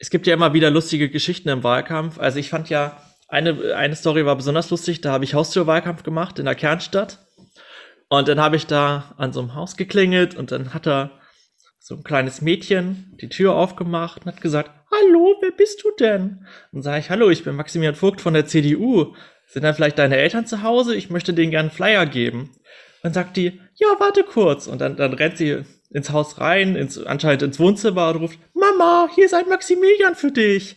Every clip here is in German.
es gibt ja immer wieder lustige Geschichten im Wahlkampf. Also ich fand ja, eine, eine Story war besonders lustig, da habe ich Haustürwahlkampf gemacht in der Kernstadt. Und dann habe ich da an so einem Haus geklingelt und dann hat da so ein kleines Mädchen die Tür aufgemacht und hat gesagt, Hallo, wer bist du denn? Und sage ich, Hallo, ich bin Maximilian Vogt von der CDU. Sind dann vielleicht deine Eltern zu Hause? Ich möchte denen gerne einen Flyer geben. Dann sagt die, ja, warte kurz. Und dann, dann rennt sie ins Haus rein, ins, anscheinend ins Wohnzimmer und ruft, Mama, hier ist ein Maximilian für dich.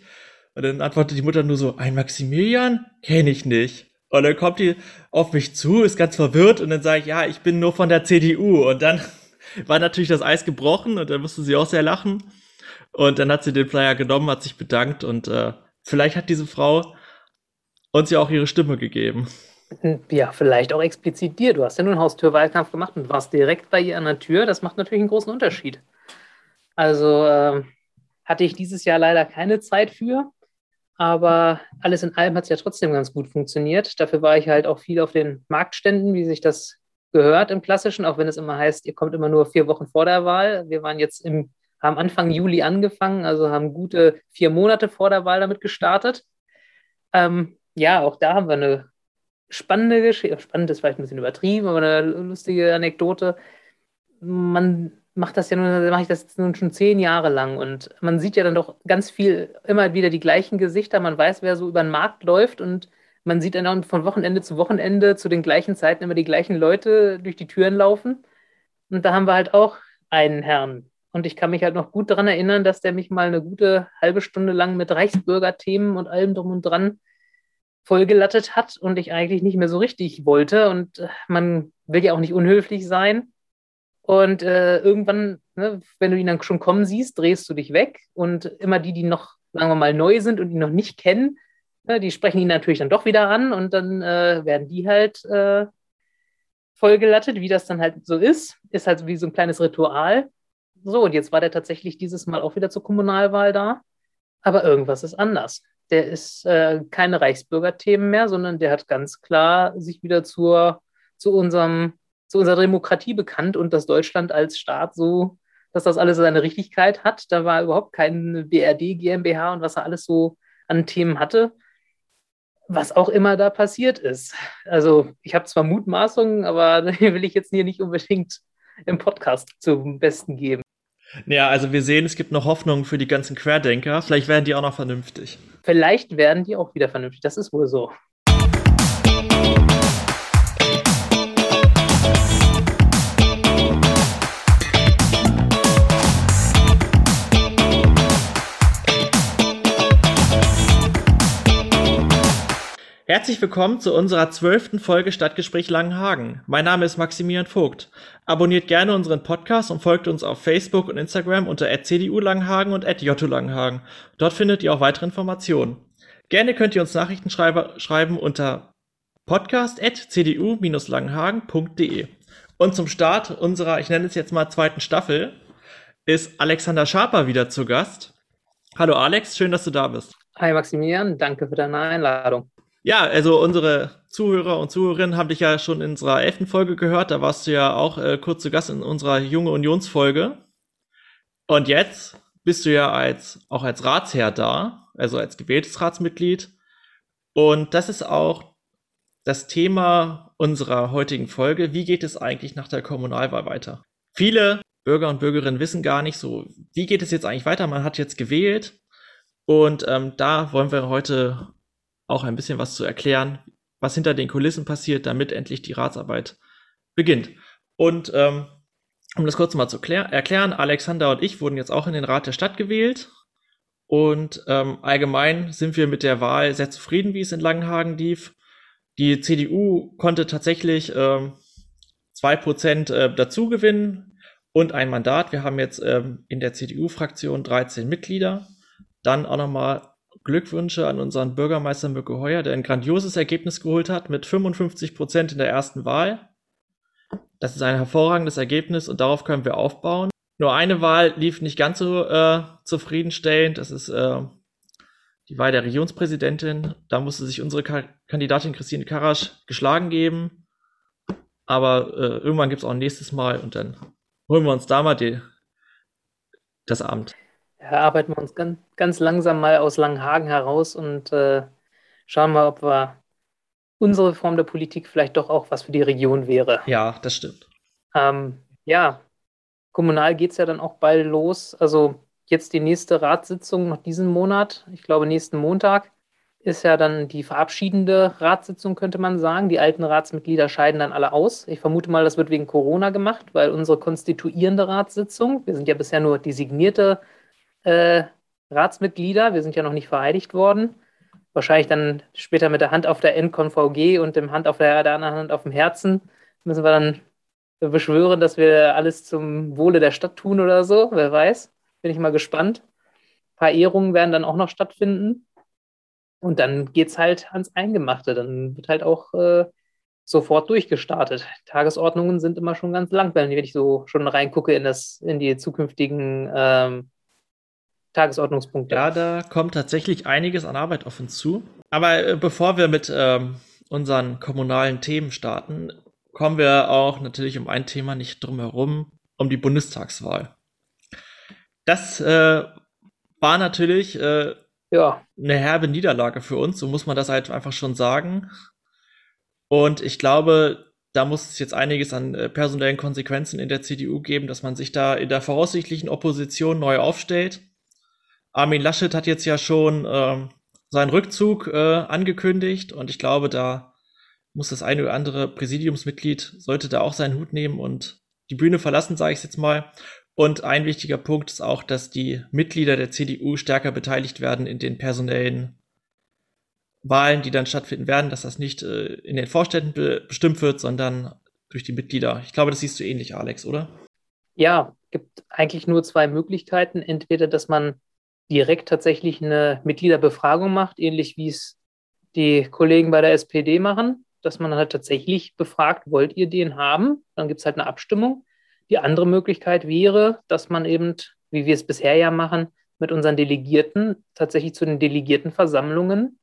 Und dann antwortet die Mutter nur so, ein Maximilian? Kenne ich nicht. Und dann kommt die auf mich zu, ist ganz verwirrt und dann sage ich, ja, ich bin nur von der CDU. Und dann war natürlich das Eis gebrochen und dann musste sie auch sehr lachen. Und dann hat sie den Flyer genommen, hat sich bedankt und äh, vielleicht hat diese Frau uns ja auch ihre Stimme gegeben. Ja, vielleicht auch explizit dir. Du hast ja einen Haustürwahlkampf gemacht und warst direkt bei ihr an der Tür. Das macht natürlich einen großen Unterschied. Also äh, hatte ich dieses Jahr leider keine Zeit für, aber alles in allem hat es ja trotzdem ganz gut funktioniert. Dafür war ich halt auch viel auf den Marktständen, wie sich das gehört im Klassischen, auch wenn es immer heißt, ihr kommt immer nur vier Wochen vor der Wahl. Wir waren jetzt im, haben Anfang Juli angefangen, also haben gute vier Monate vor der Wahl damit gestartet. Ähm, ja, auch da haben wir eine spannende Geschichte, spannend ist vielleicht ein bisschen übertrieben, aber eine lustige Anekdote. Man macht das ja nun, mache ich das nun schon zehn Jahre lang und man sieht ja dann doch ganz viel, immer wieder die gleichen Gesichter, man weiß, wer so über den Markt läuft und man sieht dann auch von Wochenende zu Wochenende zu den gleichen Zeiten immer die gleichen Leute durch die Türen laufen. Und da haben wir halt auch einen Herrn. Und ich kann mich halt noch gut daran erinnern, dass der mich mal eine gute halbe Stunde lang mit Reichsbürgerthemen und allem drum und dran vollgelattet hat und ich eigentlich nicht mehr so richtig wollte. Und äh, man will ja auch nicht unhöflich sein. Und äh, irgendwann, ne, wenn du ihn dann schon kommen siehst, drehst du dich weg. Und immer die, die noch, sagen wir mal, neu sind und ihn noch nicht kennen, ne, die sprechen ihn natürlich dann doch wieder an und dann äh, werden die halt äh, vollgelattet, wie das dann halt so ist. Ist halt wie so ein kleines Ritual. So, und jetzt war der tatsächlich dieses Mal auch wieder zur Kommunalwahl da. Aber irgendwas ist anders der ist äh, keine Reichsbürgerthemen mehr, sondern der hat ganz klar sich wieder zur, zu, unserem, zu unserer Demokratie bekannt und das Deutschland als Staat so, dass das alles seine Richtigkeit hat. Da war überhaupt kein BRD, GmbH und was er alles so an Themen hatte. Was auch immer da passiert ist. Also, ich habe zwar Mutmaßungen, aber die will ich jetzt hier nicht unbedingt im Podcast zum Besten geben. Ja, also wir sehen, es gibt noch Hoffnung für die ganzen Querdenker. Vielleicht werden die auch noch vernünftig. Vielleicht werden die auch wieder vernünftig. Das ist wohl so. Herzlich willkommen zu unserer zwölften Folge Stadtgespräch Langenhagen. Mein Name ist Maximilian Vogt. Abonniert gerne unseren Podcast und folgt uns auf Facebook und Instagram unter @cdu Langenhagen und @jotto Langenhagen. Dort findet ihr auch weitere Informationen. Gerne könnt ihr uns Nachrichten schreiben unter podcast@cdu-langenhagen.de. Und zum Start unserer, ich nenne es jetzt mal zweiten Staffel, ist Alexander Schaper wieder zu Gast. Hallo Alex, schön, dass du da bist. Hi Maximilian, danke für deine Einladung. Ja, also unsere Zuhörer und Zuhörerinnen haben dich ja schon in unserer elften Folge gehört. Da warst du ja auch äh, kurz zu Gast in unserer Junge Unionsfolge. Und jetzt bist du ja als, auch als Ratsherr da, also als gewähltes Ratsmitglied. Und das ist auch das Thema unserer heutigen Folge. Wie geht es eigentlich nach der Kommunalwahl weiter? Viele Bürger und Bürgerinnen wissen gar nicht so, wie geht es jetzt eigentlich weiter? Man hat jetzt gewählt. Und ähm, da wollen wir heute auch ein bisschen was zu erklären, was hinter den Kulissen passiert, damit endlich die Ratsarbeit beginnt. Und ähm, um das kurz mal zu erklären, Alexander und ich wurden jetzt auch in den Rat der Stadt gewählt. Und ähm, allgemein sind wir mit der Wahl sehr zufrieden, wie es in Langenhagen lief. Die CDU konnte tatsächlich ähm, 2% äh, dazu gewinnen und ein Mandat. Wir haben jetzt ähm, in der CDU-Fraktion 13 Mitglieder. Dann auch nochmal Glückwünsche an unseren Bürgermeister Mücke Heuer, der ein grandioses Ergebnis geholt hat mit 55 Prozent in der ersten Wahl. Das ist ein hervorragendes Ergebnis und darauf können wir aufbauen. Nur eine Wahl lief nicht ganz so äh, zufriedenstellend. Das ist äh, die Wahl der Regierungspräsidentin. Da musste sich unsere Ka Kandidatin Christine Karasch geschlagen geben. Aber äh, irgendwann gibt es auch ein nächstes Mal und dann holen wir uns da mal die, das Amt. Ja, arbeiten wir uns ganz, ganz langsam mal aus Langenhagen heraus und äh, schauen mal, ob wir unsere Form der Politik vielleicht doch auch was für die Region wäre. Ja, das stimmt. Ähm, ja, kommunal geht es ja dann auch bald los. Also jetzt die nächste Ratssitzung noch diesen Monat, ich glaube nächsten Montag, ist ja dann die verabschiedende Ratssitzung, könnte man sagen. Die alten Ratsmitglieder scheiden dann alle aus. Ich vermute mal, das wird wegen Corona gemacht, weil unsere konstituierende Ratssitzung, wir sind ja bisher nur designierte äh, Ratsmitglieder, wir sind ja noch nicht vereidigt worden. Wahrscheinlich dann später mit der Hand auf der NConVG und dem Hand auf der, der anderen Hand auf dem Herzen müssen wir dann beschwören, dass wir alles zum Wohle der Stadt tun oder so. Wer weiß. Bin ich mal gespannt. Ein paar Ehrungen werden dann auch noch stattfinden. Und dann geht es halt ans Eingemachte. Dann wird halt auch äh, sofort durchgestartet. Tagesordnungen sind immer schon ganz lang, wenn ich so schon reingucke in, das, in die zukünftigen ähm, Tagesordnungspunkte. Ja, da kommt tatsächlich einiges an Arbeit auf uns zu. Aber äh, bevor wir mit ähm, unseren kommunalen Themen starten, kommen wir auch natürlich um ein Thema nicht drum herum, um die Bundestagswahl. Das äh, war natürlich äh, ja. eine herbe Niederlage für uns, so muss man das halt einfach schon sagen. Und ich glaube, da muss es jetzt einiges an äh, personellen Konsequenzen in der CDU geben, dass man sich da in der voraussichtlichen Opposition neu aufstellt. Armin Laschet hat jetzt ja schon äh, seinen Rückzug äh, angekündigt und ich glaube, da muss das eine oder andere Präsidiumsmitglied, sollte da auch seinen Hut nehmen und die Bühne verlassen, sage ich jetzt mal. Und ein wichtiger Punkt ist auch, dass die Mitglieder der CDU stärker beteiligt werden in den personellen Wahlen, die dann stattfinden werden, dass das nicht äh, in den Vorständen be bestimmt wird, sondern durch die Mitglieder. Ich glaube, das siehst du ähnlich, Alex, oder? Ja, gibt eigentlich nur zwei Möglichkeiten. Entweder, dass man direkt tatsächlich eine Mitgliederbefragung macht, ähnlich wie es die Kollegen bei der SPD machen, dass man halt tatsächlich befragt, wollt ihr den haben? Dann gibt es halt eine Abstimmung. Die andere Möglichkeit wäre, dass man eben, wie wir es bisher ja machen, mit unseren Delegierten tatsächlich zu den Delegiertenversammlungen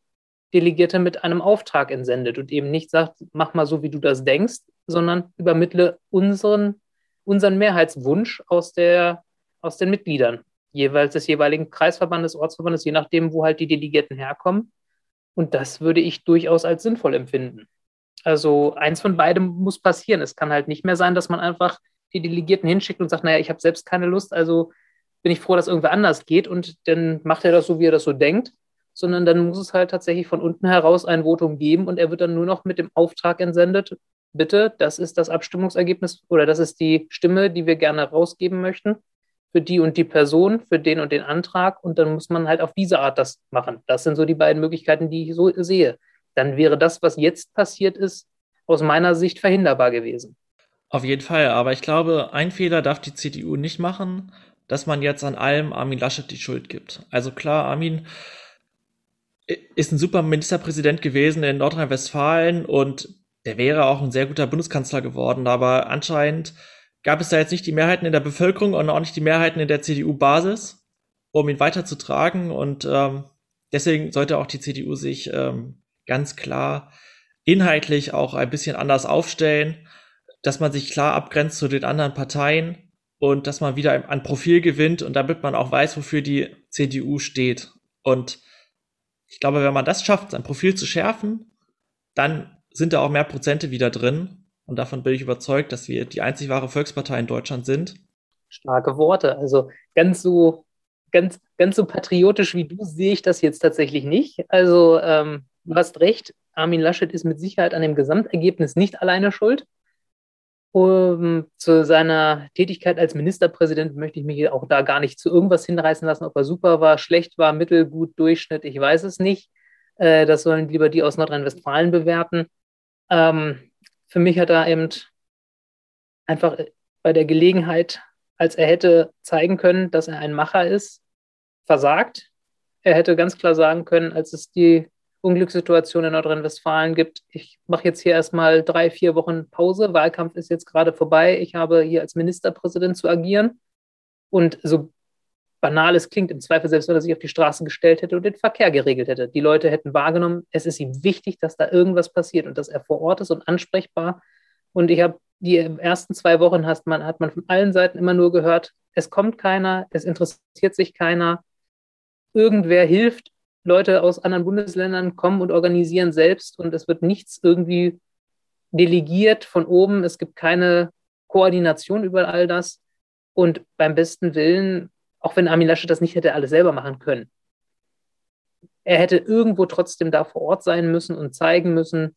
Delegierte mit einem Auftrag entsendet und eben nicht sagt, mach mal so, wie du das denkst, sondern übermittle unseren, unseren Mehrheitswunsch aus, der, aus den Mitgliedern jeweils des jeweiligen Kreisverbandes, Ortsverbandes, je nachdem, wo halt die Delegierten herkommen. Und das würde ich durchaus als sinnvoll empfinden. Also eins von beidem muss passieren. Es kann halt nicht mehr sein, dass man einfach die Delegierten hinschickt und sagt, naja, ich habe selbst keine Lust, also bin ich froh, dass irgendwer anders geht und dann macht er das so, wie er das so denkt, sondern dann muss es halt tatsächlich von unten heraus ein Votum geben und er wird dann nur noch mit dem Auftrag entsendet, bitte, das ist das Abstimmungsergebnis oder das ist die Stimme, die wir gerne rausgeben möchten für die und die Person, für den und den Antrag und dann muss man halt auf diese Art das machen. Das sind so die beiden Möglichkeiten, die ich so sehe. Dann wäre das, was jetzt passiert ist, aus meiner Sicht verhinderbar gewesen. Auf jeden Fall, aber ich glaube, ein Fehler darf die CDU nicht machen, dass man jetzt an allem Armin Laschet die Schuld gibt. Also klar, Armin ist ein super Ministerpräsident gewesen in Nordrhein-Westfalen und der wäre auch ein sehr guter Bundeskanzler geworden, aber anscheinend gab es da jetzt nicht die Mehrheiten in der Bevölkerung und auch nicht die Mehrheiten in der CDU-Basis, um ihn weiterzutragen. Und ähm, deswegen sollte auch die CDU sich ähm, ganz klar inhaltlich auch ein bisschen anders aufstellen, dass man sich klar abgrenzt zu den anderen Parteien und dass man wieder ein Profil gewinnt und damit man auch weiß, wofür die CDU steht. Und ich glaube, wenn man das schafft, sein Profil zu schärfen, dann sind da auch mehr Prozente wieder drin und davon bin ich überzeugt, dass wir die einzig wahre Volkspartei in Deutschland sind. Starke Worte. Also ganz so, ganz, ganz so patriotisch wie du sehe ich das jetzt tatsächlich nicht. Also ähm, du hast recht, Armin Laschet ist mit Sicherheit an dem Gesamtergebnis nicht alleine schuld. Um, zu seiner Tätigkeit als Ministerpräsident möchte ich mich auch da gar nicht zu irgendwas hinreißen lassen, ob er super war, schlecht war, mittelgut, Durchschnitt, ich weiß es nicht. Äh, das sollen lieber die aus Nordrhein-Westfalen bewerten. Ähm, für mich hat er eben einfach bei der Gelegenheit, als er hätte zeigen können, dass er ein Macher ist, versagt. Er hätte ganz klar sagen können, als es die Unglückssituation in Nordrhein-Westfalen gibt, ich mache jetzt hier erstmal drei, vier Wochen Pause, Wahlkampf ist jetzt gerade vorbei, ich habe hier als Ministerpräsident zu agieren. Und so banal es klingt, im Zweifel selbst, wenn er sich auf die Straße gestellt hätte und den Verkehr geregelt hätte. Die Leute hätten wahrgenommen, es ist ihm wichtig, dass da irgendwas passiert und dass er vor Ort ist und ansprechbar. Und ich habe die ersten zwei Wochen hast man, hat man von allen Seiten immer nur gehört, es kommt keiner, es interessiert sich keiner. Irgendwer hilft, Leute aus anderen Bundesländern kommen und organisieren selbst und es wird nichts irgendwie delegiert von oben. Es gibt keine Koordination über all das. Und beim besten Willen, auch wenn Armin Laschet das nicht hätte alles selber machen können, er hätte irgendwo trotzdem da vor Ort sein müssen und zeigen müssen,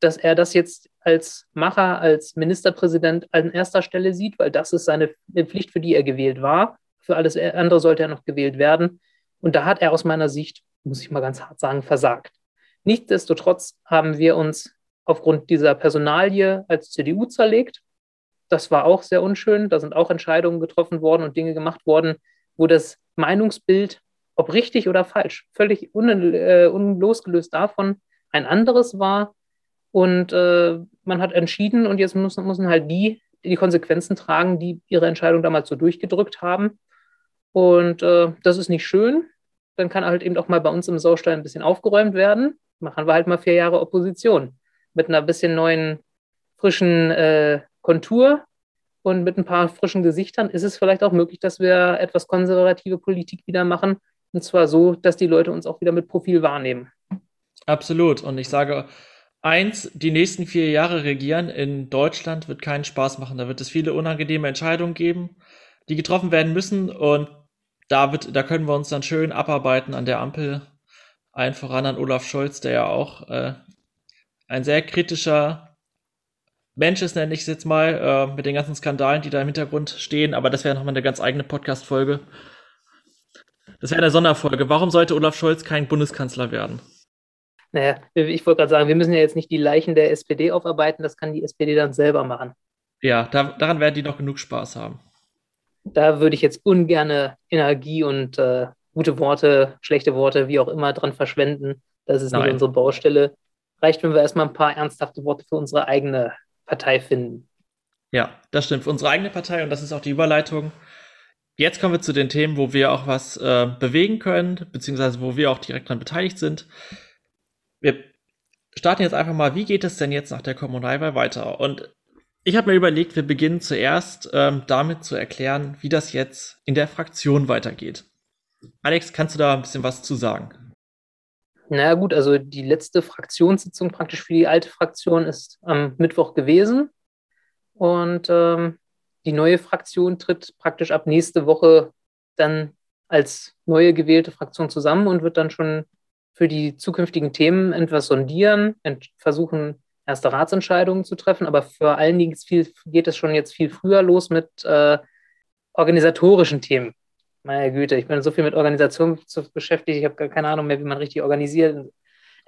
dass er das jetzt als Macher, als Ministerpräsident an erster Stelle sieht, weil das ist seine Pflicht, für die er gewählt war. Für alles andere sollte er noch gewählt werden. Und da hat er aus meiner Sicht, muss ich mal ganz hart sagen, versagt. Nichtsdestotrotz haben wir uns aufgrund dieser Personalie als CDU zerlegt. Das war auch sehr unschön. Da sind auch Entscheidungen getroffen worden und Dinge gemacht worden, wo das Meinungsbild, ob richtig oder falsch, völlig un, äh, unlosgelöst davon ein anderes war. Und äh, man hat entschieden und jetzt müssen, müssen halt die die Konsequenzen tragen, die ihre Entscheidung damals so durchgedrückt haben. Und äh, das ist nicht schön. Dann kann halt eben auch mal bei uns im Saustall ein bisschen aufgeräumt werden. Machen wir halt mal vier Jahre Opposition mit einer bisschen neuen, frischen äh, Kontur und mit ein paar frischen Gesichtern ist es vielleicht auch möglich, dass wir etwas konservative Politik wieder machen. Und zwar so, dass die Leute uns auch wieder mit Profil wahrnehmen. Absolut. Und ich sage eins, die nächsten vier Jahre regieren in Deutschland wird keinen Spaß machen. Da wird es viele unangenehme Entscheidungen geben, die getroffen werden müssen. Und da, wird, da können wir uns dann schön abarbeiten an der Ampel. Allen voran an Olaf Scholz, der ja auch äh, ein sehr kritischer Mensch ist, nenne ich es jetzt mal, äh, mit den ganzen Skandalen, die da im Hintergrund stehen. Aber das wäre nochmal eine ganz eigene Podcast-Folge. Das wäre eine Sonderfolge. Warum sollte Olaf Scholz kein Bundeskanzler werden? Naja, ich wollte gerade sagen, wir müssen ja jetzt nicht die Leichen der SPD aufarbeiten, das kann die SPD dann selber machen. Ja, da, daran werden die noch genug Spaß haben. Da würde ich jetzt ungerne Energie und äh, gute Worte, schlechte Worte, wie auch immer, dran verschwenden. Das ist Nein. nicht unsere Baustelle reicht, wenn wir erstmal ein paar ernsthafte Worte für unsere eigene Partei finden. Ja, das stimmt. Für unsere eigene Partei und das ist auch die Überleitung. Jetzt kommen wir zu den Themen, wo wir auch was äh, bewegen können, beziehungsweise wo wir auch direkt daran beteiligt sind. Wir starten jetzt einfach mal, wie geht es denn jetzt nach der Kommunalwahl weiter? Und ich habe mir überlegt, wir beginnen zuerst ähm, damit zu erklären, wie das jetzt in der Fraktion weitergeht. Alex, kannst du da ein bisschen was zu sagen? Na gut, also die letzte Fraktionssitzung praktisch für die alte Fraktion ist am Mittwoch gewesen. Und ähm, die neue Fraktion tritt praktisch ab nächste Woche dann als neue gewählte Fraktion zusammen und wird dann schon für die zukünftigen Themen etwas sondieren, versuchen, erste Ratsentscheidungen zu treffen. Aber vor allen Dingen geht es schon jetzt viel früher los mit äh, organisatorischen Themen. Meine Güte, ich bin so viel mit Organisation beschäftigt, ich habe gar keine Ahnung mehr, wie man richtig organisiert.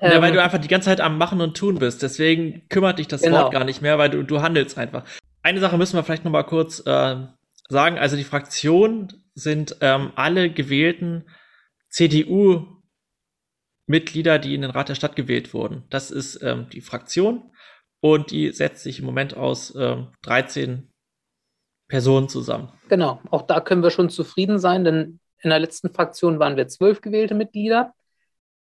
Ja, ähm, weil du einfach die ganze Zeit am Machen und Tun bist. Deswegen kümmert dich das genau. Wort gar nicht mehr, weil du, du handelst einfach. Eine Sache müssen wir vielleicht noch mal kurz äh, sagen. Also die Fraktionen sind ähm, alle gewählten CDU-Mitglieder, die in den Rat der Stadt gewählt wurden. Das ist ähm, die Fraktion und die setzt sich im Moment aus ähm, 13 Personen zusammen. Genau, auch da können wir schon zufrieden sein, denn in der letzten Fraktion waren wir zwölf gewählte Mitglieder.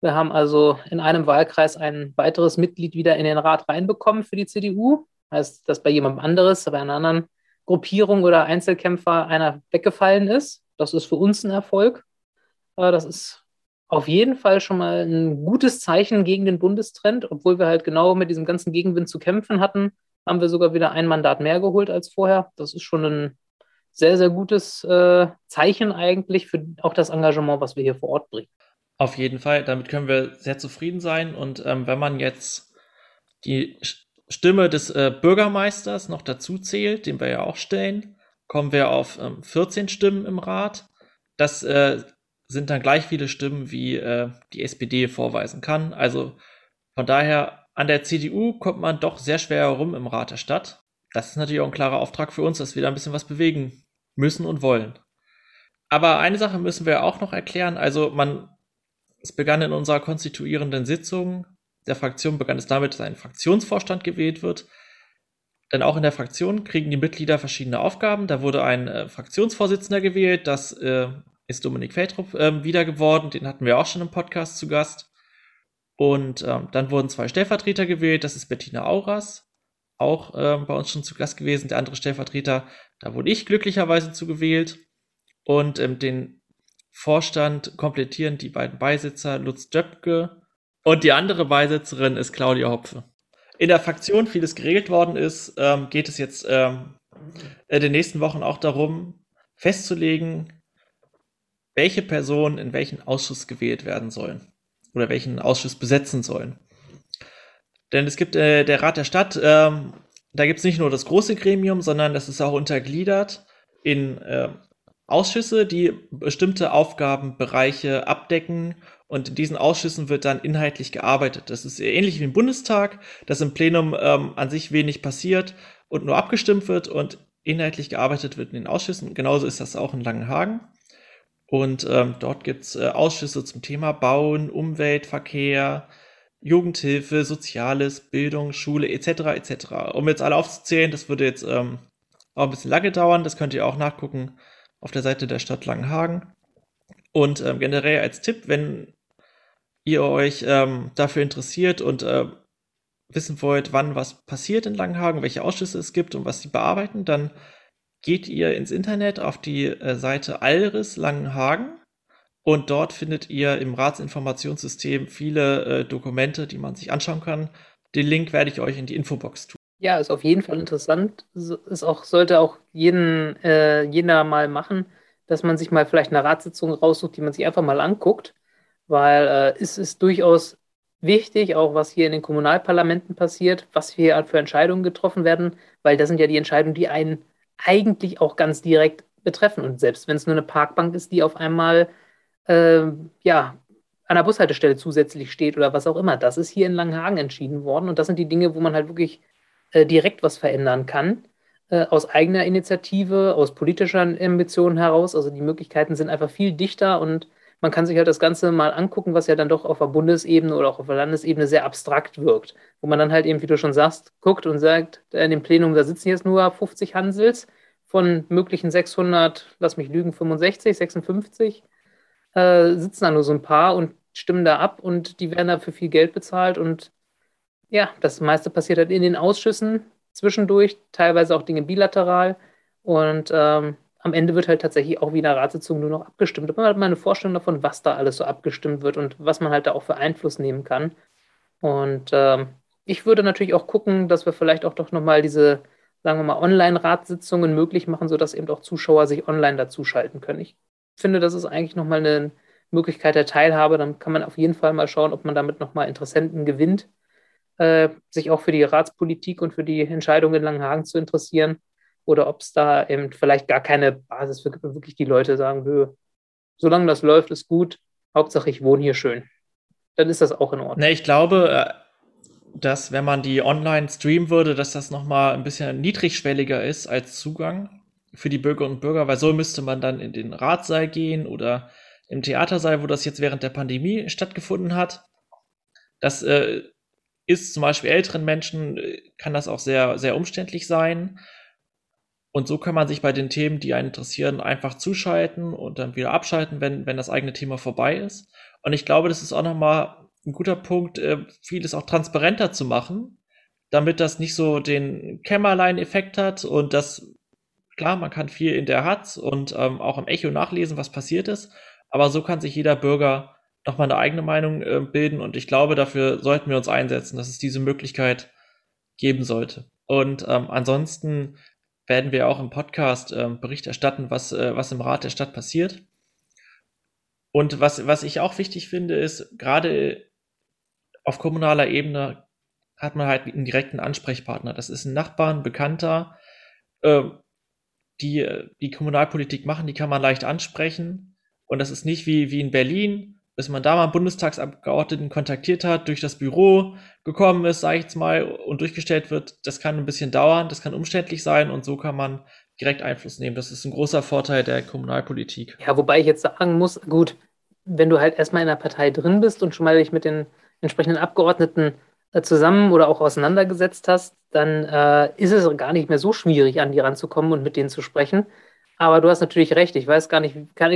Wir haben also in einem Wahlkreis ein weiteres Mitglied wieder in den Rat reinbekommen für die CDU. Heißt, dass bei jemandem anderes, bei einer anderen Gruppierung oder Einzelkämpfer einer weggefallen ist. Das ist für uns ein Erfolg. Das ist auf jeden Fall schon mal ein gutes Zeichen gegen den Bundestrend, obwohl wir halt genau mit diesem ganzen Gegenwind zu kämpfen hatten haben wir sogar wieder ein Mandat mehr geholt als vorher. Das ist schon ein sehr, sehr gutes äh, Zeichen eigentlich für auch das Engagement, was wir hier vor Ort bringen. Auf jeden Fall, damit können wir sehr zufrieden sein. Und ähm, wenn man jetzt die Stimme des äh, Bürgermeisters noch dazu zählt, den wir ja auch stellen, kommen wir auf ähm, 14 Stimmen im Rat. Das äh, sind dann gleich viele Stimmen, wie äh, die SPD vorweisen kann. Also von daher an der CDU kommt man doch sehr schwer herum im Rat der Stadt. Das ist natürlich auch ein klarer Auftrag für uns, dass wir da ein bisschen was bewegen müssen und wollen. Aber eine Sache müssen wir auch noch erklären. Also man, es begann in unserer konstituierenden Sitzung der Fraktion begann es damit, dass ein Fraktionsvorstand gewählt wird. Denn auch in der Fraktion kriegen die Mitglieder verschiedene Aufgaben. Da wurde ein äh, Fraktionsvorsitzender gewählt. Das äh, ist Dominik Feldrup äh, wieder geworden. Den hatten wir auch schon im Podcast zu Gast. Und ähm, dann wurden zwei Stellvertreter gewählt. Das ist Bettina Auras, auch ähm, bei uns schon zu Gast gewesen. Der andere Stellvertreter, da wurde ich glücklicherweise zugewählt. Und ähm, den Vorstand komplettieren die beiden Beisitzer Lutz Döpke und die andere Beisitzerin ist Claudia Hopfe. In der Fraktion vieles geregelt worden ist, ähm, geht es jetzt ähm, in den nächsten Wochen auch darum, festzulegen, welche Personen in welchen Ausschuss gewählt werden sollen oder welchen Ausschuss besetzen sollen. Denn es gibt äh, der Rat der Stadt, ähm, da gibt es nicht nur das große Gremium, sondern das ist auch untergliedert in äh, Ausschüsse, die bestimmte Aufgabenbereiche abdecken und in diesen Ausschüssen wird dann inhaltlich gearbeitet. Das ist ähnlich wie im Bundestag, dass im Plenum ähm, an sich wenig passiert und nur abgestimmt wird und inhaltlich gearbeitet wird in den Ausschüssen. Genauso ist das auch in Langenhagen. Und ähm, dort gibt es äh, Ausschüsse zum Thema Bauen, Umwelt, Verkehr, Jugendhilfe, Soziales, Bildung, Schule etc. etc. Um jetzt alle aufzuzählen, das würde jetzt ähm, auch ein bisschen lange dauern. Das könnt ihr auch nachgucken auf der Seite der Stadt Langenhagen. Und ähm, generell als Tipp, wenn ihr euch ähm, dafür interessiert und äh, wissen wollt, wann was passiert in Langenhagen, welche Ausschüsse es gibt und was sie bearbeiten, dann geht ihr ins Internet auf die äh, Seite Alris Langenhagen und dort findet ihr im Ratsinformationssystem viele äh, Dokumente, die man sich anschauen kann. Den Link werde ich euch in die Infobox tun. Ja, ist auf jeden Fall interessant. Ist auch, sollte auch jeden, äh, jeder mal machen, dass man sich mal vielleicht eine Ratssitzung raussucht, die man sich einfach mal anguckt, weil äh, es ist durchaus wichtig, auch was hier in den Kommunalparlamenten passiert, was hier für Entscheidungen getroffen werden, weil das sind ja die Entscheidungen, die einen eigentlich auch ganz direkt betreffen. Und selbst wenn es nur eine Parkbank ist, die auf einmal äh, ja, an der Bushaltestelle zusätzlich steht oder was auch immer. Das ist hier in Langenhagen entschieden worden und das sind die Dinge, wo man halt wirklich äh, direkt was verändern kann. Äh, aus eigener Initiative, aus politischer Ambitionen heraus. Also die Möglichkeiten sind einfach viel dichter und man kann sich halt das Ganze mal angucken, was ja dann doch auf der Bundesebene oder auch auf der Landesebene sehr abstrakt wirkt. Wo man dann halt eben, wie du schon sagst, guckt und sagt, in dem Plenum, da sitzen jetzt nur 50 Hansels von möglichen 600, lass mich lügen, 65, 56 äh, sitzen da nur so ein paar und stimmen da ab und die werden dafür viel Geld bezahlt und ja, das meiste passiert halt in den Ausschüssen zwischendurch, teilweise auch Dinge bilateral und ähm, am Ende wird halt tatsächlich auch wie in der Ratssitzung nur noch abgestimmt. Aber man hat mal eine Vorstellung davon, was da alles so abgestimmt wird und was man halt da auch für Einfluss nehmen kann. Und ähm, ich würde natürlich auch gucken, dass wir vielleicht auch doch nochmal diese, sagen wir mal, Online-Ratssitzungen möglich machen, sodass eben auch Zuschauer sich online dazuschalten können. Ich finde, das ist eigentlich nochmal eine Möglichkeit der Teilhabe. Dann kann man auf jeden Fall mal schauen, ob man damit nochmal Interessenten gewinnt, äh, sich auch für die Ratspolitik und für die Entscheidungen in Langenhagen zu interessieren. Oder ob es da eben vielleicht gar keine Basis für gibt und wirklich die Leute sagen, Hö, solange das läuft, ist gut. Hauptsache, ich wohne hier schön. Dann ist das auch in Ordnung. Ne, ich glaube, äh, dass wenn man die online streamen würde, dass das nochmal ein bisschen niedrigschwelliger ist als Zugang für die Bürgerinnen und Bürger, weil so müsste man dann in den Ratsaal gehen oder im Theatersaal, wo das jetzt während der Pandemie stattgefunden hat. Das äh, ist zum Beispiel älteren Menschen, äh, kann das auch sehr, sehr umständlich sein. Und so kann man sich bei den Themen, die einen interessieren, einfach zuschalten und dann wieder abschalten, wenn, wenn das eigene Thema vorbei ist. Und ich glaube, das ist auch nochmal ein guter Punkt, äh, vieles auch transparenter zu machen, damit das nicht so den Kämmerlein-Effekt hat und das Klar, man kann viel in der Hatz und ähm, auch im Echo nachlesen, was passiert ist, aber so kann sich jeder Bürger nochmal eine eigene Meinung äh, bilden und ich glaube, dafür sollten wir uns einsetzen, dass es diese Möglichkeit geben sollte. Und ähm, ansonsten werden wir auch im Podcast ähm, Bericht erstatten, was, äh, was im Rat der Stadt passiert. Und was, was ich auch wichtig finde, ist, gerade auf kommunaler Ebene hat man halt einen direkten Ansprechpartner. Das ist ein Nachbar, ein Bekannter, äh, die die Kommunalpolitik machen, die kann man leicht ansprechen. Und das ist nicht wie, wie in Berlin, bis man da mal Bundestagsabgeordneten kontaktiert hat, durch das Büro gekommen ist, sage ich jetzt mal, und durchgestellt wird. Das kann ein bisschen dauern, das kann umständlich sein und so kann man direkt Einfluss nehmen. Das ist ein großer Vorteil der Kommunalpolitik. Ja, wobei ich jetzt sagen muss, gut, wenn du halt erstmal in der Partei drin bist und schon mal dich mit den entsprechenden Abgeordneten äh, zusammen oder auch auseinandergesetzt hast, dann äh, ist es gar nicht mehr so schwierig, an die ranzukommen und mit denen zu sprechen. Aber du hast natürlich recht. Ich weiß gar nicht, kann,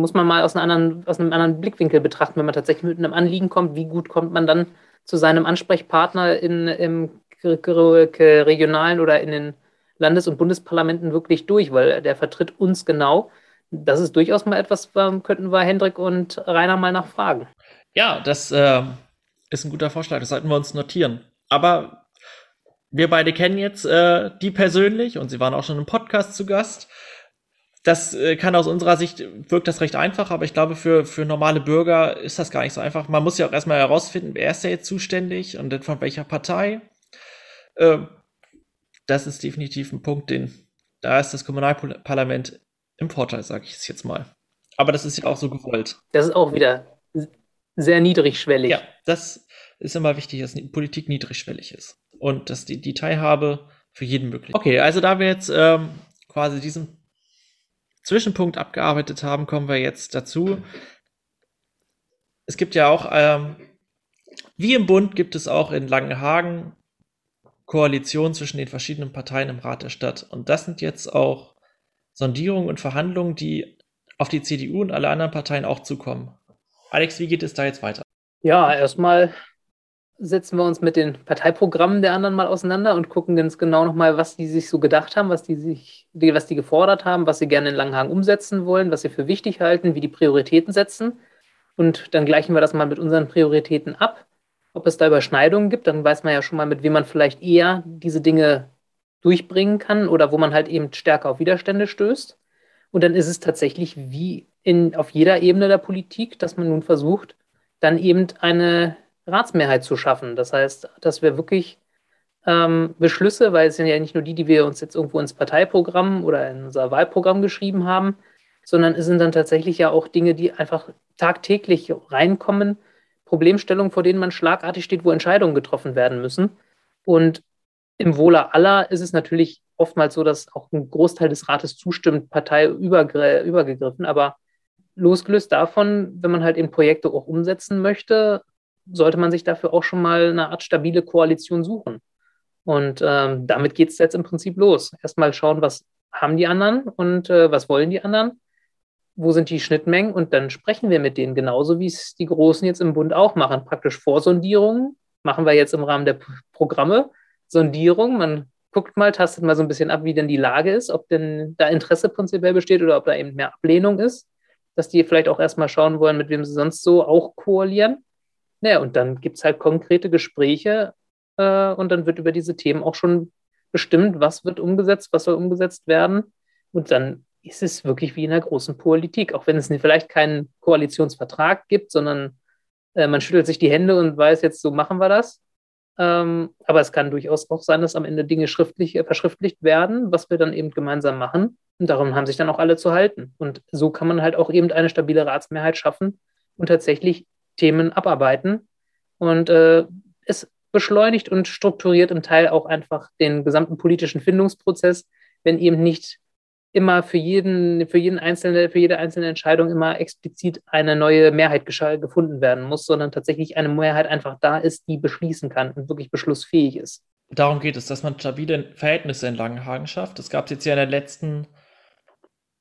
muss man mal aus einem, anderen, aus einem anderen Blickwinkel betrachten, wenn man tatsächlich mit einem Anliegen kommt, wie gut kommt man dann zu seinem Ansprechpartner in, im regionalen oder in den Landes- und Bundesparlamenten wirklich durch, weil der vertritt uns genau. das ist durchaus mal etwas, könnten wir Hendrik und Rainer mal nachfragen. Ja, das äh, ist ein guter Vorschlag, das sollten wir uns notieren. Aber wir beide kennen jetzt äh, die persönlich und sie waren auch schon im Podcast zu Gast. Das äh, kann aus unserer Sicht wirkt das recht einfach, aber ich glaube, für, für normale Bürger ist das gar nicht so einfach. Man muss ja auch erstmal herausfinden, wer ist da jetzt zuständig und dann von welcher Partei. Äh, das ist definitiv ein Punkt, den da ist das Kommunalparlament im Vorteil, sage ich es jetzt mal. Aber das ist ja auch so gewollt. Das ist auch wieder sehr niedrigschwellig. Ja, das ist immer wichtig, dass die Politik niedrigschwellig ist und dass die, die Teilhabe für jeden möglich ist. Okay, also da wir jetzt ähm, quasi diesen Zwischenpunkt abgearbeitet haben, kommen wir jetzt dazu. Es gibt ja auch, ähm, wie im Bund, gibt es auch in Langenhagen Koalitionen zwischen den verschiedenen Parteien im Rat der Stadt. Und das sind jetzt auch Sondierungen und Verhandlungen, die auf die CDU und alle anderen Parteien auch zukommen. Alex, wie geht es da jetzt weiter? Ja, erstmal setzen wir uns mit den Parteiprogrammen der anderen mal auseinander und gucken ganz genau nochmal, was die sich so gedacht haben, was die sich, was die gefordert haben, was sie gerne in Langenhagen umsetzen wollen, was sie für wichtig halten, wie die Prioritäten setzen. Und dann gleichen wir das mal mit unseren Prioritäten ab. Ob es da Überschneidungen gibt, dann weiß man ja schon mal, mit wem man vielleicht eher diese Dinge durchbringen kann oder wo man halt eben stärker auf Widerstände stößt. Und dann ist es tatsächlich wie in, auf jeder Ebene der Politik, dass man nun versucht, dann eben eine Ratsmehrheit zu schaffen. Das heißt, dass wir wirklich ähm, Beschlüsse, weil es sind ja nicht nur die, die wir uns jetzt irgendwo ins Parteiprogramm oder in unser Wahlprogramm geschrieben haben, sondern es sind dann tatsächlich ja auch Dinge, die einfach tagtäglich reinkommen, Problemstellungen, vor denen man schlagartig steht, wo Entscheidungen getroffen werden müssen. Und im Wohle aller ist es natürlich oftmals so, dass auch ein Großteil des Rates zustimmt, Partei übergegriffen. Aber losgelöst davon, wenn man halt eben Projekte auch umsetzen möchte, sollte man sich dafür auch schon mal eine Art stabile Koalition suchen. Und ähm, damit geht es jetzt im Prinzip los. Erstmal schauen, was haben die anderen und äh, was wollen die anderen, wo sind die Schnittmengen und dann sprechen wir mit denen, genauso wie es die Großen jetzt im Bund auch machen. Praktisch Vorsondierungen machen wir jetzt im Rahmen der Programme. Sondierung, man guckt mal, tastet mal so ein bisschen ab, wie denn die Lage ist, ob denn da Interesse prinzipiell besteht oder ob da eben mehr Ablehnung ist, dass die vielleicht auch erstmal schauen wollen, mit wem sie sonst so auch koalieren. Naja, und dann gibt es halt konkrete Gespräche äh, und dann wird über diese Themen auch schon bestimmt, was wird umgesetzt, was soll umgesetzt werden. Und dann ist es wirklich wie in der großen Politik, auch wenn es vielleicht keinen Koalitionsvertrag gibt, sondern äh, man schüttelt sich die Hände und weiß jetzt, so machen wir das. Ähm, aber es kann durchaus auch sein, dass am Ende Dinge schriftlich äh, verschriftlicht werden, was wir dann eben gemeinsam machen. Und darum haben sich dann auch alle zu halten. Und so kann man halt auch eben eine stabile Ratsmehrheit schaffen und tatsächlich Themen abarbeiten. Und äh, es beschleunigt und strukturiert im Teil auch einfach den gesamten politischen Findungsprozess, wenn eben nicht immer für jeden, für jeden einzelne, für jede einzelne Entscheidung immer explizit eine neue Mehrheit gefunden werden muss, sondern tatsächlich eine Mehrheit einfach da ist, die beschließen kann und wirklich beschlussfähig ist. Darum geht es, dass man stabile Verhältnisse in Langenhagen schafft. Das gab es jetzt ja in der letzten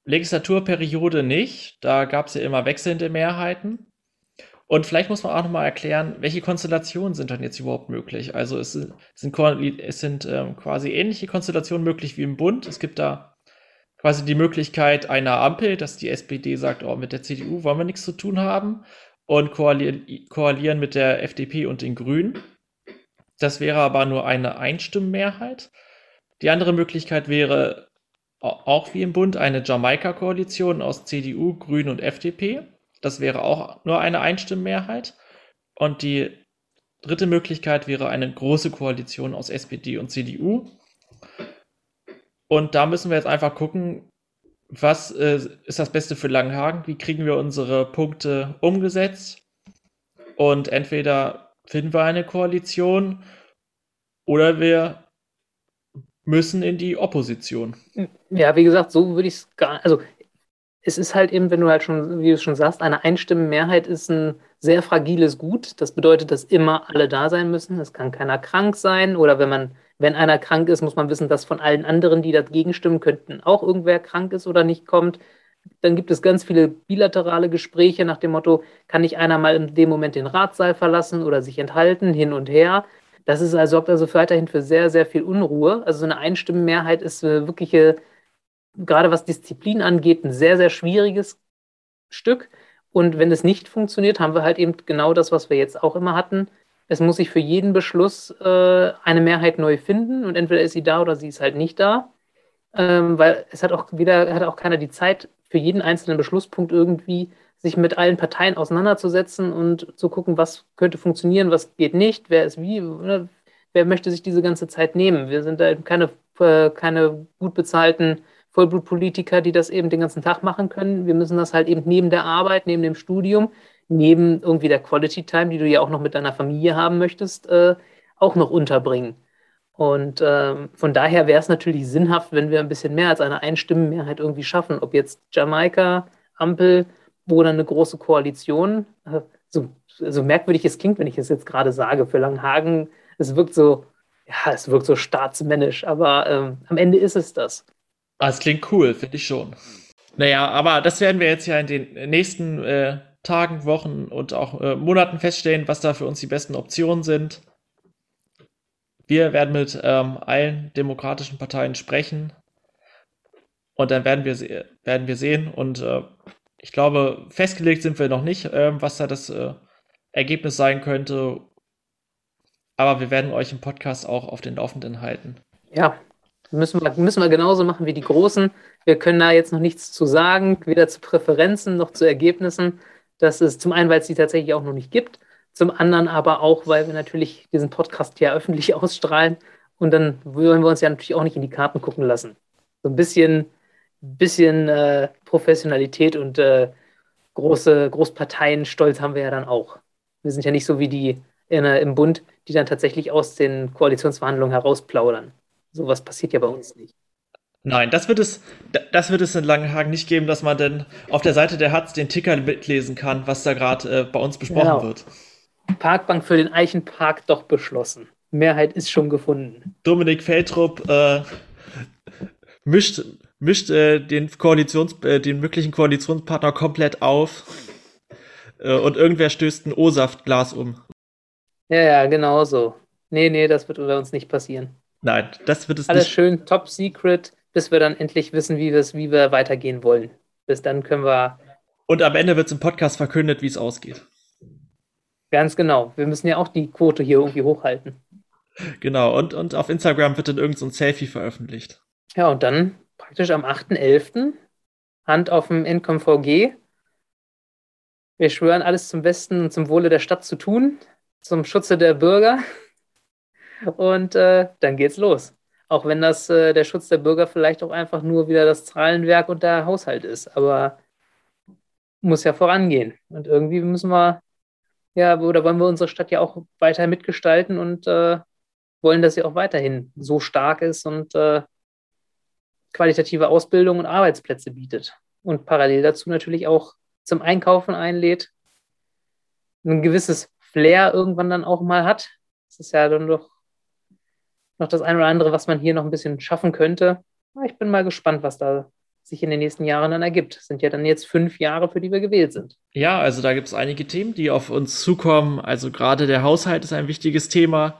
Legislaturperiode nicht. Da gab es ja immer wechselnde Mehrheiten. Und vielleicht muss man auch nochmal erklären, welche Konstellationen sind dann jetzt überhaupt möglich. Also es sind, es sind ähm, quasi ähnliche Konstellationen möglich wie im Bund. Es gibt da quasi die Möglichkeit einer Ampel, dass die SPD sagt, oh, mit der CDU wollen wir nichts zu tun haben und koalieren, koalieren mit der FDP und den Grünen. Das wäre aber nur eine Einstimmenmehrheit. Die andere Möglichkeit wäre auch wie im Bund eine Jamaika-Koalition aus CDU, Grünen und FDP. Das wäre auch nur eine Einstimmenmehrheit. Und die dritte Möglichkeit wäre eine große Koalition aus SPD und CDU. Und da müssen wir jetzt einfach gucken, was äh, ist das Beste für Langenhagen? Wie kriegen wir unsere Punkte umgesetzt? Und entweder finden wir eine Koalition oder wir müssen in die Opposition. Ja, wie gesagt, so würde ich es gar also es ist halt eben, wenn du halt schon, wie du schon sagst, eine Einstimmenmehrheit ist ein sehr fragiles Gut. Das bedeutet, dass immer alle da sein müssen. Es kann keiner krank sein oder wenn man, wenn einer krank ist, muss man wissen, dass von allen anderen, die dagegen stimmen könnten, auch irgendwer krank ist oder nicht kommt. Dann gibt es ganz viele bilaterale Gespräche nach dem Motto, kann nicht einer mal in dem Moment den Ratssaal verlassen oder sich enthalten, hin und her. Das ist, also, sorgt also weiterhin für sehr, sehr viel Unruhe. Also so eine Einstimmenmehrheit ist eine wirkliche gerade was Disziplin angeht, ein sehr, sehr schwieriges Stück. Und wenn es nicht funktioniert, haben wir halt eben genau das, was wir jetzt auch immer hatten. Es muss sich für jeden Beschluss äh, eine Mehrheit neu finden und entweder ist sie da oder sie ist halt nicht da. Ähm, weil es hat auch wieder, hat auch keiner die Zeit, für jeden einzelnen Beschlusspunkt irgendwie sich mit allen Parteien auseinanderzusetzen und zu gucken, was könnte funktionieren, was geht nicht, wer ist wie, ne? wer möchte sich diese ganze Zeit nehmen. Wir sind da keine, äh, keine gut bezahlten Vollblutpolitiker, die das eben den ganzen Tag machen können. Wir müssen das halt eben neben der Arbeit, neben dem Studium, neben irgendwie der Quality Time, die du ja auch noch mit deiner Familie haben möchtest, äh, auch noch unterbringen. Und ähm, von daher wäre es natürlich sinnhaft, wenn wir ein bisschen mehr als eine Einstimmenmehrheit irgendwie schaffen. Ob jetzt Jamaika, Ampel oder eine große Koalition. Äh, so, so merkwürdig es klingt, wenn ich es jetzt gerade sage für Langhagen. Es wirkt so, ja, es wirkt so staatsmännisch, aber ähm, am Ende ist es das. Ah, es klingt cool, finde ich schon. Naja, aber das werden wir jetzt ja in den nächsten äh, Tagen, Wochen und auch äh, Monaten feststellen, was da für uns die besten Optionen sind. Wir werden mit ähm, allen demokratischen Parteien sprechen und dann werden wir, werden wir sehen. Und äh, ich glaube, festgelegt sind wir noch nicht, äh, was da das äh, Ergebnis sein könnte. Aber wir werden euch im Podcast auch auf den Laufenden halten. Ja, Müssen wir, müssen wir genauso machen wie die Großen. Wir können da jetzt noch nichts zu sagen, weder zu Präferenzen noch zu Ergebnissen. Das ist zum einen, weil es die tatsächlich auch noch nicht gibt, zum anderen aber auch, weil wir natürlich diesen Podcast ja öffentlich ausstrahlen und dann wollen wir uns ja natürlich auch nicht in die Karten gucken lassen. So ein bisschen, bisschen äh, Professionalität und äh, große Großparteien Stolz haben wir ja dann auch. Wir sind ja nicht so wie die in, im Bund, die dann tatsächlich aus den Koalitionsverhandlungen herausplaudern. Sowas passiert ja bei uns nicht. Nein, das wird es, das wird es in Langenhagen nicht geben, dass man denn auf der Seite der Hatz den Ticker mitlesen kann, was da gerade äh, bei uns besprochen genau. wird. Parkbank für den Eichenpark doch beschlossen. Mehrheit ist schon gefunden. Dominik Feldrup äh, mischt, mischt äh, den, Koalitions, äh, den möglichen Koalitionspartner komplett auf äh, und irgendwer stößt ein O-Saftglas um. Ja, ja, genau so. Nee, nee, das wird bei uns nicht passieren. Nein, das wird es Alles nicht. schön top secret, bis wir dann endlich wissen, wie, wie wir weitergehen wollen. Bis dann können wir. Und am Ende wird es im Podcast verkündet, wie es ausgeht. Ganz genau. Wir müssen ja auch die Quote hier irgendwie hochhalten. Genau, und, und auf Instagram wird dann irgend so ein Selfie veröffentlicht. Ja, und dann praktisch am 8.11. Hand auf dem NCOM-VG. Wir schwören, alles zum Besten und zum Wohle der Stadt zu tun, zum Schutze der Bürger. Und äh, dann geht's los. Auch wenn das äh, der Schutz der Bürger vielleicht auch einfach nur wieder das Zahlenwerk und der Haushalt ist. Aber muss ja vorangehen. Und irgendwie müssen wir, ja, oder wollen wir unsere Stadt ja auch weiter mitgestalten und äh, wollen, dass sie auch weiterhin so stark ist und äh, qualitative Ausbildung und Arbeitsplätze bietet. Und parallel dazu natürlich auch zum Einkaufen einlädt, ein gewisses Flair irgendwann dann auch mal hat. Das ist ja dann doch noch das eine oder andere, was man hier noch ein bisschen schaffen könnte. Ich bin mal gespannt, was da sich in den nächsten Jahren dann ergibt. Das sind ja dann jetzt fünf Jahre, für die wir gewählt sind. Ja, also da gibt es einige Themen, die auf uns zukommen. Also gerade der Haushalt ist ein wichtiges Thema,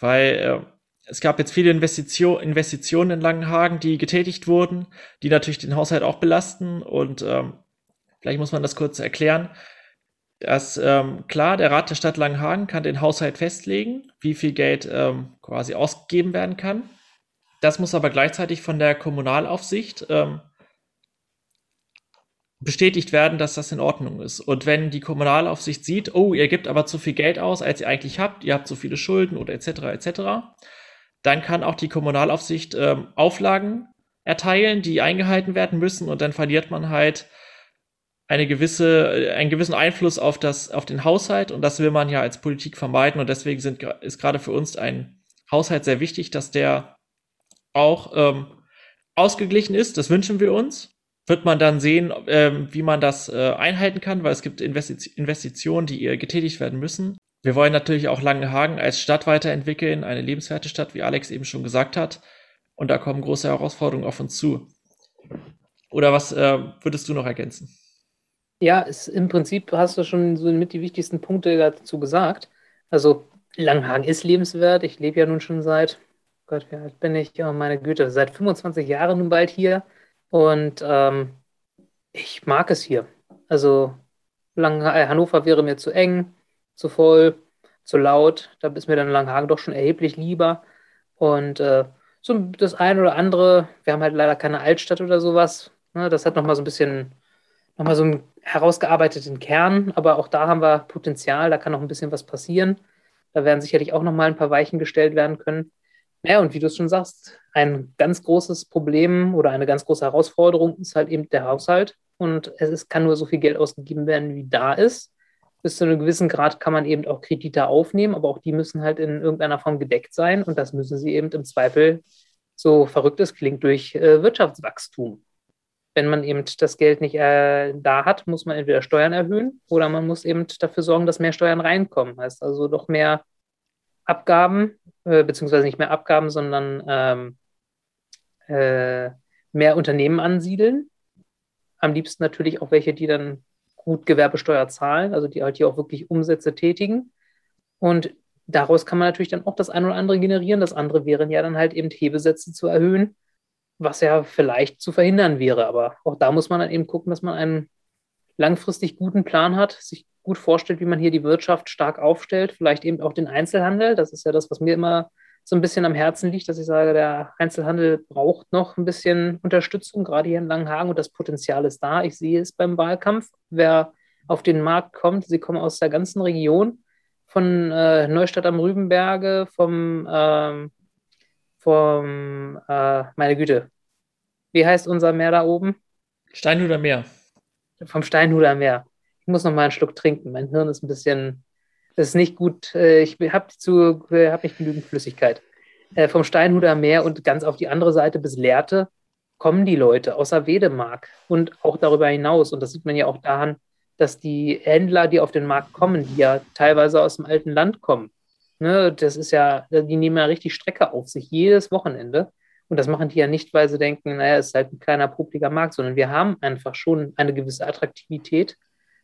weil äh, es gab jetzt viele Investition, Investitionen in Langenhagen, die getätigt wurden, die natürlich den Haushalt auch belasten. Und ähm, vielleicht muss man das kurz erklären dass ähm, klar, der Rat der Stadt Langenhagen kann den Haushalt festlegen, wie viel Geld ähm, quasi ausgegeben werden kann. Das muss aber gleichzeitig von der Kommunalaufsicht ähm, bestätigt werden, dass das in Ordnung ist. Und wenn die Kommunalaufsicht sieht, oh, ihr gebt aber zu viel Geld aus, als ihr eigentlich habt, ihr habt zu viele Schulden oder etc. etc., dann kann auch die Kommunalaufsicht ähm, Auflagen erteilen, die eingehalten werden müssen und dann verliert man halt eine gewisse, äh, einen gewissen Einfluss auf das, auf den Haushalt und das will man ja als Politik vermeiden und deswegen sind, ist gerade für uns ein Haushalt sehr wichtig, dass der auch ähm, ausgeglichen ist. Das wünschen wir uns. Wird man dann sehen, ähm, wie man das äh, einhalten kann, weil es gibt Investi Investitionen, die ihr getätigt werden müssen. Wir wollen natürlich auch Langenhagen als Stadt weiterentwickeln, eine lebenswerte Stadt, wie Alex eben schon gesagt hat. Und da kommen große Herausforderungen auf uns zu. Oder was äh, würdest du noch ergänzen? Ja, es, im Prinzip hast du schon so mit die wichtigsten Punkte dazu gesagt. Also Langhagen ist lebenswert. Ich lebe ja nun schon seit Gott, wie alt bin ich? Oh, meine Güte, seit 25 Jahren nun bald hier. Und ähm, ich mag es hier. Also Lang äh, Hannover wäre mir zu eng, zu voll, zu laut. Da ist mir dann Langhagen doch schon erheblich lieber. Und äh, so das eine oder andere, wir haben halt leider keine Altstadt oder sowas. Ne? Das hat nochmal so ein bisschen, nochmal so einen herausgearbeiteten Kern, aber auch da haben wir Potenzial, da kann noch ein bisschen was passieren. Da werden sicherlich auch nochmal ein paar Weichen gestellt werden können. Ja, und wie du es schon sagst, ein ganz großes Problem oder eine ganz große Herausforderung ist halt eben der Haushalt. Und es ist, kann nur so viel Geld ausgegeben werden, wie da ist. Bis zu einem gewissen Grad kann man eben auch Kredite aufnehmen, aber auch die müssen halt in irgendeiner Form gedeckt sein. Und das müssen sie eben im Zweifel, so verrückt es klingt, durch äh, Wirtschaftswachstum. Wenn man eben das Geld nicht äh, da hat, muss man entweder Steuern erhöhen oder man muss eben dafür sorgen, dass mehr Steuern reinkommen. Heißt also doch mehr Abgaben, äh, beziehungsweise nicht mehr Abgaben, sondern ähm, äh, mehr Unternehmen ansiedeln. Am liebsten natürlich auch welche, die dann gut Gewerbesteuer zahlen, also die halt hier auch wirklich Umsätze tätigen. Und daraus kann man natürlich dann auch das eine oder andere generieren. Das andere wären ja dann halt eben Hebesätze zu erhöhen, was ja vielleicht zu verhindern wäre. Aber auch da muss man dann eben gucken, dass man einen langfristig guten Plan hat, sich gut vorstellt, wie man hier die Wirtschaft stark aufstellt, vielleicht eben auch den Einzelhandel. Das ist ja das, was mir immer so ein bisschen am Herzen liegt, dass ich sage, der Einzelhandel braucht noch ein bisschen Unterstützung, gerade hier in Langenhagen und das Potenzial ist da. Ich sehe es beim Wahlkampf. Wer auf den Markt kommt, sie kommen aus der ganzen Region, von äh, Neustadt am Rübenberge, vom, ähm, vom äh, meine Güte, wie heißt unser Meer da oben? Steinhuder Meer. Vom Steinhuder Meer ich muss noch mal einen Schluck trinken. Mein Hirn ist ein bisschen, das ist nicht gut. Äh, ich habe zu, habe nicht genügend Flüssigkeit. Äh, vom Steinhuder Meer und ganz auf die andere Seite bis Lehrte kommen die Leute außer Wedemark und auch darüber hinaus. Und das sieht man ja auch daran, dass die Händler, die auf den Markt kommen, die ja teilweise aus dem alten Land kommen, ne, das ist ja, die nehmen ja richtig Strecke auf sich jedes Wochenende. Und das machen die ja nicht, weil sie denken, naja, es ist halt ein kleiner, publiker Markt, sondern wir haben einfach schon eine gewisse Attraktivität.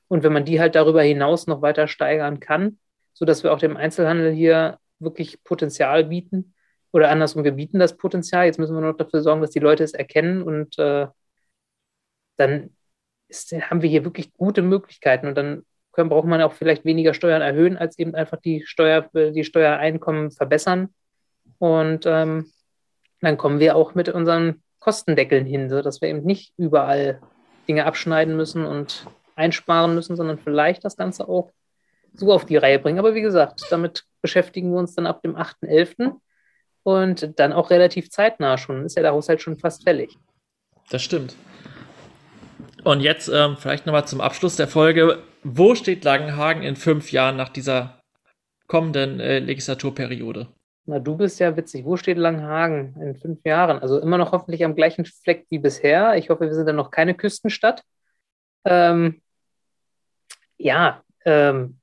Und wenn man die halt darüber hinaus noch weiter steigern kann, sodass wir auch dem Einzelhandel hier wirklich Potenzial bieten, oder andersrum, wir bieten das Potenzial, jetzt müssen wir noch dafür sorgen, dass die Leute es erkennen und äh, dann ist, haben wir hier wirklich gute Möglichkeiten. Und dann können, braucht man auch vielleicht weniger Steuern erhöhen, als eben einfach die, Steuer, die Steuereinkommen verbessern. Und ähm, dann kommen wir auch mit unseren Kostendeckeln hin, sodass wir eben nicht überall Dinge abschneiden müssen und einsparen müssen, sondern vielleicht das Ganze auch so auf die Reihe bringen. Aber wie gesagt, damit beschäftigen wir uns dann ab dem 8.11. und dann auch relativ zeitnah schon. Ist ja der Haushalt schon fast fällig. Das stimmt. Und jetzt ähm, vielleicht nochmal zum Abschluss der Folge. Wo steht Langenhagen in fünf Jahren nach dieser kommenden äh, Legislaturperiode? Na, du bist ja witzig. Wo steht Langenhagen in fünf Jahren? Also immer noch hoffentlich am gleichen Fleck wie bisher. Ich hoffe, wir sind dann noch keine Küstenstadt. Ähm, ja, ähm,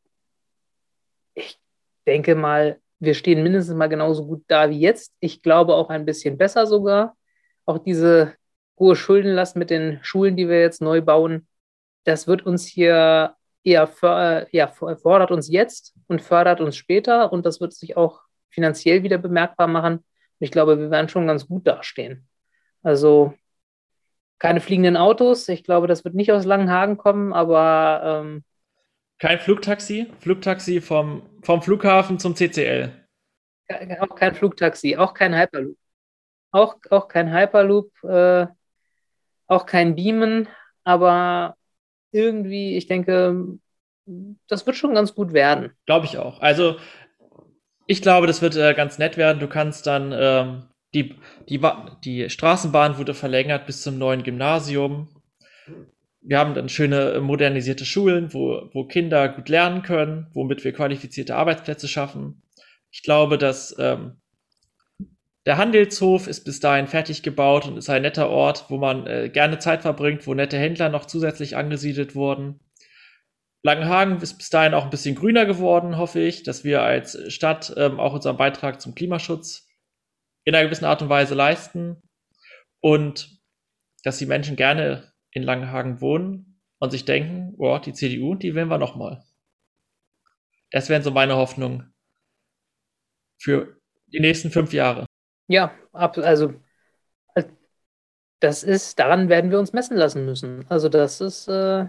ich denke mal, wir stehen mindestens mal genauso gut da wie jetzt. Ich glaube auch ein bisschen besser sogar. Auch diese hohe Schuldenlast mit den Schulen, die wir jetzt neu bauen, das wird uns hier eher för ja, fordert uns jetzt und fördert uns später und das wird sich auch finanziell wieder bemerkbar machen. Und ich glaube, wir werden schon ganz gut dastehen. Also keine fliegenden Autos. Ich glaube, das wird nicht aus Langenhagen kommen, aber. Ähm, kein Flugtaxi? Flugtaxi vom, vom Flughafen zum CCL. Auch kein Flugtaxi, auch kein Hyperloop. Auch, auch kein Hyperloop, äh, auch kein Beamen, aber irgendwie, ich denke, das wird schon ganz gut werden. Glaube ich auch. Also, ich glaube, das wird äh, ganz nett werden. Du kannst dann ähm, die, die, die Straßenbahn wurde verlängert bis zum neuen Gymnasium. Wir haben dann schöne modernisierte Schulen, wo, wo Kinder gut lernen können, womit wir qualifizierte Arbeitsplätze schaffen. Ich glaube, dass ähm, der Handelshof ist bis dahin fertig gebaut und ist ein netter Ort, wo man äh, gerne Zeit verbringt, wo nette Händler noch zusätzlich angesiedelt wurden. Langenhagen ist bis dahin auch ein bisschen grüner geworden, hoffe ich, dass wir als Stadt ähm, auch unseren Beitrag zum Klimaschutz in einer gewissen Art und Weise leisten und dass die Menschen gerne in Langenhagen wohnen und sich denken, oh, die CDU, die wählen wir nochmal. Das wären so meine Hoffnungen für die nächsten fünf Jahre. Ja, also das ist, daran werden wir uns messen lassen müssen. Also das ist, äh,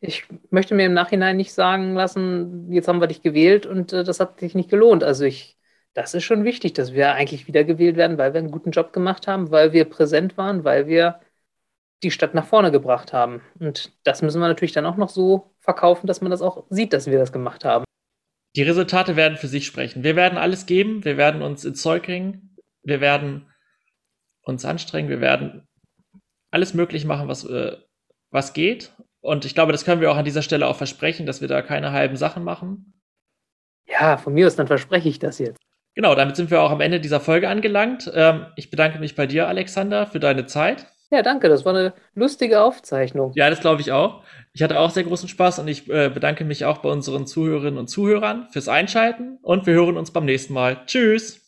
ich möchte mir im Nachhinein nicht sagen lassen, jetzt haben wir dich gewählt und äh, das hat sich nicht gelohnt. Also ich, das ist schon wichtig, dass wir eigentlich wiedergewählt werden, weil wir einen guten Job gemacht haben, weil wir präsent waren, weil wir die Stadt nach vorne gebracht haben. Und das müssen wir natürlich dann auch noch so verkaufen, dass man das auch sieht, dass wir das gemacht haben. Die Resultate werden für sich sprechen. Wir werden alles geben, wir werden uns ins Zeug ringen, wir werden uns anstrengen, wir werden alles möglich machen, was, äh, was geht. Und ich glaube, das können wir auch an dieser Stelle auch versprechen, dass wir da keine halben Sachen machen. Ja, von mir aus, dann verspreche ich das jetzt. Genau, damit sind wir auch am Ende dieser Folge angelangt. Ähm, ich bedanke mich bei dir, Alexander, für deine Zeit. Ja, danke. Das war eine lustige Aufzeichnung. Ja, das glaube ich auch. Ich hatte auch sehr großen Spaß und ich äh, bedanke mich auch bei unseren Zuhörerinnen und Zuhörern fürs Einschalten und wir hören uns beim nächsten Mal. Tschüss.